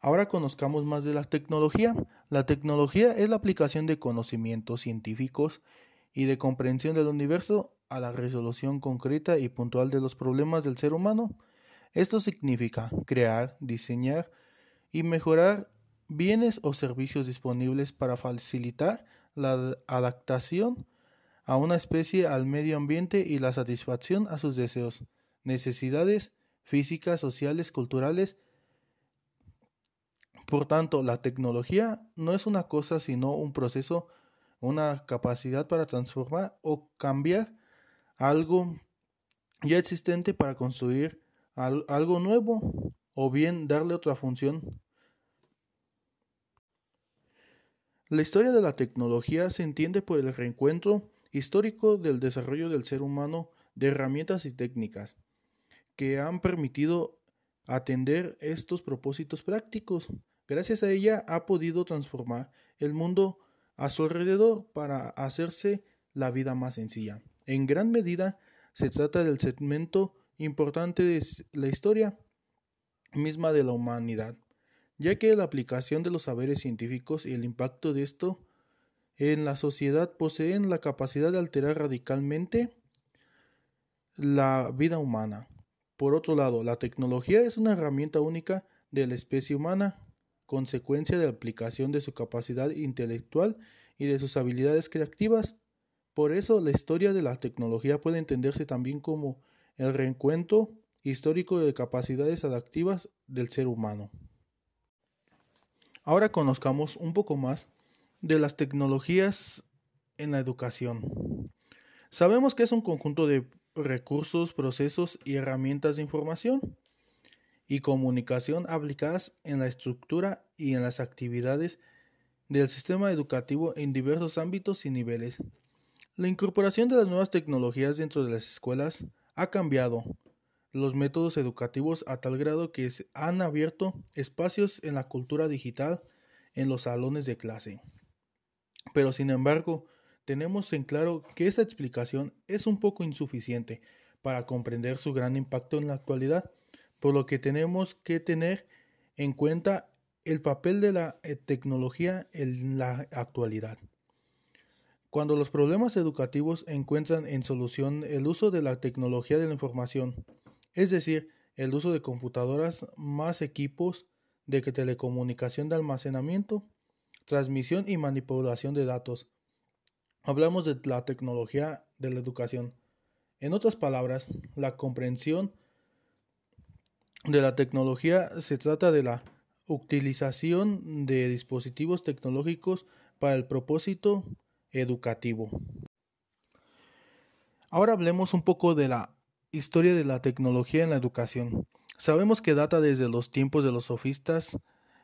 Ahora conozcamos más de la tecnología. La tecnología es la aplicación de conocimientos científicos y de comprensión del universo a la resolución concreta y puntual de los problemas del ser humano. Esto significa crear, diseñar y mejorar bienes o servicios disponibles para facilitar la adaptación a una especie al medio ambiente y la satisfacción a sus deseos, necesidades físicas, sociales, culturales. Por tanto, la tecnología no es una cosa sino un proceso, una capacidad para transformar o cambiar algo ya existente para construir algo nuevo o bien darle otra función. La historia de la tecnología se entiende por el reencuentro histórico del desarrollo del ser humano de herramientas y técnicas que han permitido atender estos propósitos prácticos. Gracias a ella ha podido transformar el mundo a su alrededor para hacerse la vida más sencilla. En gran medida se trata del segmento importante de la historia misma de la humanidad, ya que la aplicación de los saberes científicos y el impacto de esto en la sociedad poseen la capacidad de alterar radicalmente la vida humana. Por otro lado, la tecnología es una herramienta única de la especie humana, consecuencia de la aplicación de su capacidad intelectual y de sus habilidades creativas. Por eso, la historia de la tecnología puede entenderse también como el reencuentro histórico de capacidades adaptivas del ser humano. Ahora conozcamos un poco más de las tecnologías en la educación. Sabemos que es un conjunto de recursos, procesos y herramientas de información y comunicación aplicadas en la estructura y en las actividades del sistema educativo en diversos ámbitos y niveles. La incorporación de las nuevas tecnologías dentro de las escuelas ha cambiado los métodos educativos a tal grado que han abierto espacios en la cultura digital en los salones de clase. Pero sin embargo, tenemos en claro que esta explicación es un poco insuficiente para comprender su gran impacto en la actualidad, por lo que tenemos que tener en cuenta el papel de la eh, tecnología en la actualidad. Cuando los problemas educativos encuentran en solución el uso de la tecnología de la información, es decir, el uso de computadoras más equipos de telecomunicación de almacenamiento, transmisión y manipulación de datos. Hablamos de la tecnología de la educación. En otras palabras, la comprensión de la tecnología se trata de la utilización de dispositivos tecnológicos para el propósito educativo. Ahora hablemos un poco de la historia de la tecnología en la educación. Sabemos que data desde los tiempos de los sofistas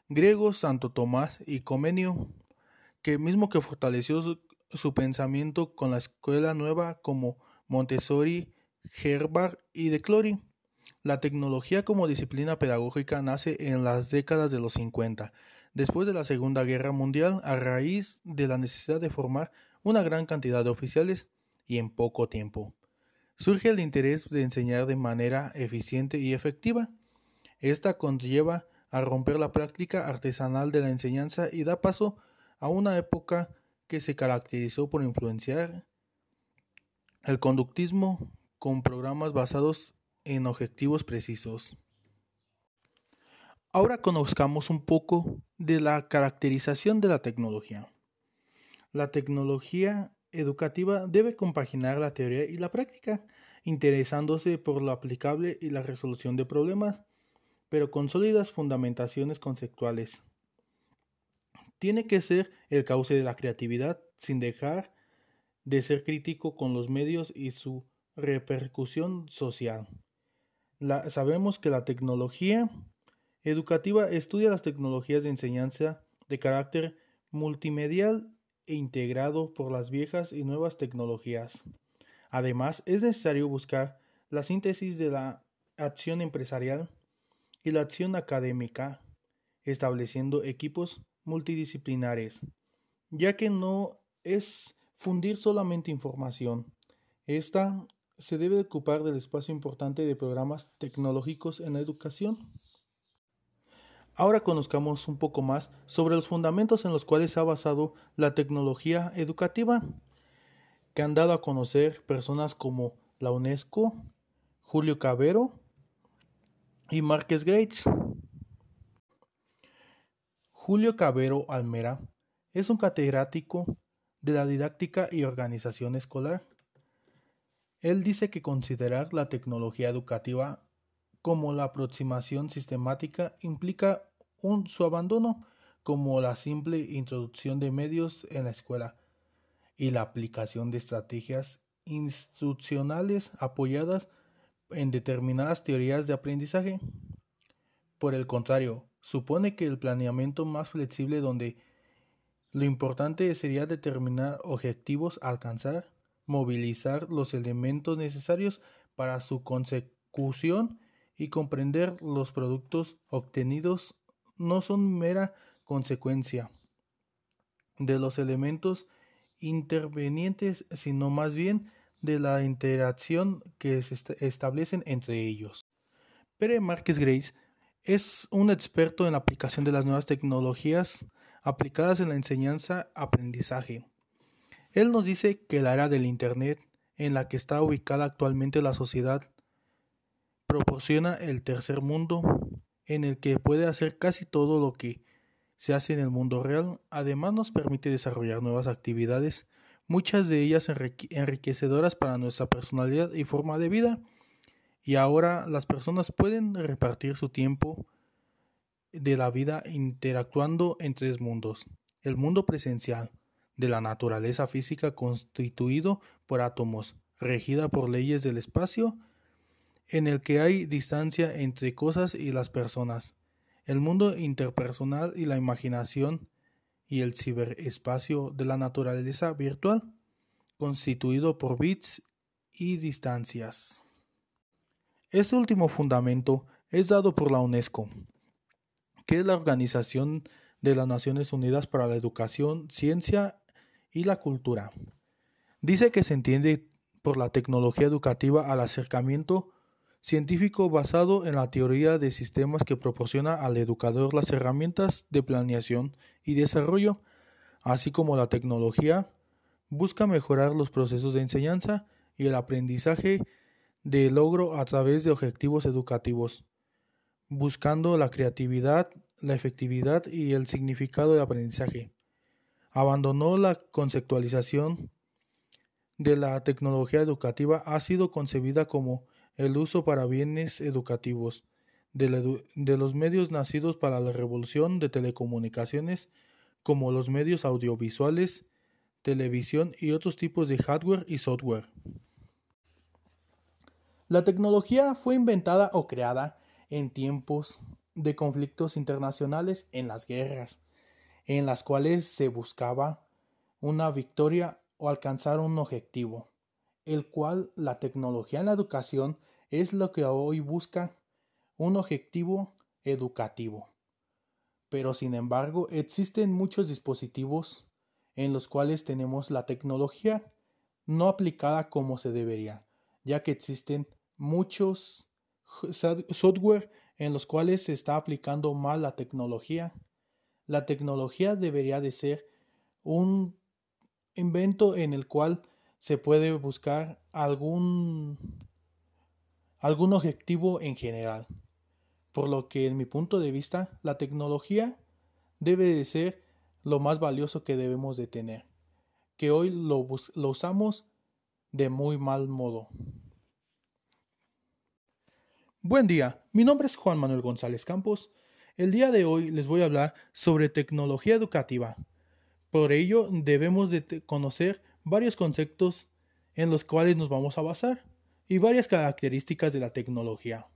griegos Santo Tomás y Comenio, que mismo que fortaleció su, pensamiento con la escuela nueva como Montessori, Herbart y de Clory. La tecnología como disciplina pedagógica nace en las décadas de los 50 después de la Segunda Guerra Mundial a raíz de la necesidad de formar una gran cantidad de oficiales y en poco tiempo. Surge el interés de enseñar de manera eficiente y efectiva. Esta conlleva a romper la práctica artesanal de la enseñanza y da paso a una época que se caracterizó por influenciar el conductismo con programas basados en objetivos precisos. Ahora conozcamos un poco de la caracterización de la tecnología. La tecnología educativa debe compaginar la teoría y la práctica, interesándose por lo aplicable y la resolución de problemas, pero con sólidas fundamentaciones conceptuales. Tiene que ser el cauce de la creatividad sin dejar de ser crítico con los medios y su repercusión social. Sabemos que la tecnología educativa estudia las tecnologías de enseñanza de carácter multimedial e integrado por las viejas y nuevas tecnologías. Además, es necesario buscar la síntesis de la acción empresarial y la acción académica, estableciendo equipos multidisciplinares, ya que no es fundir solamente información. Esta se debe ocupar del espacio importante de programas tecnológicos en la educación. Ahora conozcamos un poco más sobre los fundamentos en los cuales se ha basado la tecnología educativa, que han dado a conocer personas como la UNESCO, Julio Cabero y Márquez Grates. Julio Cabero Almera es un catedrático de la didáctica y organización escolar. Él dice que considerar la tecnología educativa como la aproximación sistemática implica un, su abandono como la simple introducción de medios en la escuela y la aplicación de estrategias institucionales apoyadas en determinadas teorías de aprendizaje. Por el contrario, supone que el planeamiento más flexible donde lo importante sería determinar objetivos a alcanzar, movilizar los elementos necesarios para su consecución y comprender los productos obtenidos no son mera consecuencia de los elementos intervenientes, sino más bien de la interacción que se establecen entre ellos. Pere Márquez Grace es un experto en la aplicación de las nuevas tecnologías aplicadas en la enseñanza-aprendizaje. Él nos dice que la era del Internet, en la que está ubicada actualmente la sociedad, proporciona el tercer mundo, en el que puede hacer casi todo lo que se hace en el mundo real. Además nos permite desarrollar nuevas actividades muchas de ellas enriquecedoras para nuestra personalidad y forma de vida. Y ahora las personas pueden repartir su tiempo de la vida interactuando en tres mundos. El mundo presencial, de la naturaleza física constituido por átomos, regida por leyes del espacio, en el que hay distancia entre cosas y las personas. El mundo interpersonal y la imaginación, y el ciberespacio de la naturaleza virtual, constituido por bits y distancias. Este último fundamento es dado por la UNESCO, que es la Organización de las Naciones Unidas para la Educación, Ciencia y la Cultura. Dice que se entiende por la tecnología educativa al acercamiento científico basado en la teoría de sistemas que proporciona al educador las herramientas de planeación y desarrollo, así como la tecnología, busca mejorar los procesos de enseñanza y el aprendizaje de logro a través de objetivos educativos, buscando la creatividad, la efectividad y el significado de aprendizaje. Abandonó la conceptualización de la tecnología educativa ha sido concebida como el uso para bienes educativos de, los medios nacidos para la revolución de telecomunicaciones como los medios audiovisuales, televisión y otros tipos de hardware y software. La tecnología fue inventada o creada en tiempos de conflictos internacionales en las guerras, en las cuales se buscaba una victoria o alcanzar un objetivo el cual la tecnología en la educación es lo que hoy busca un objetivo educativo. Pero sin embargo existen muchos dispositivos en los cuales tenemos la tecnología no aplicada como se debería, ya que existen muchos software en los cuales se está aplicando mal la tecnología. La tecnología debería de ser un invento en el cual se puede buscar algún, algún objetivo en general. Por lo que en mi punto de vista, la tecnología debe de ser lo más valioso que debemos de tener, que hoy lo, lo usamos de muy mal modo. Buen día, mi nombre es Juan Manuel González Campos. El día de hoy les voy a hablar sobre tecnología educativa. Por ello debemos de conocer varios conceptos en los cuales nos vamos a basar y varias características de la tecnología.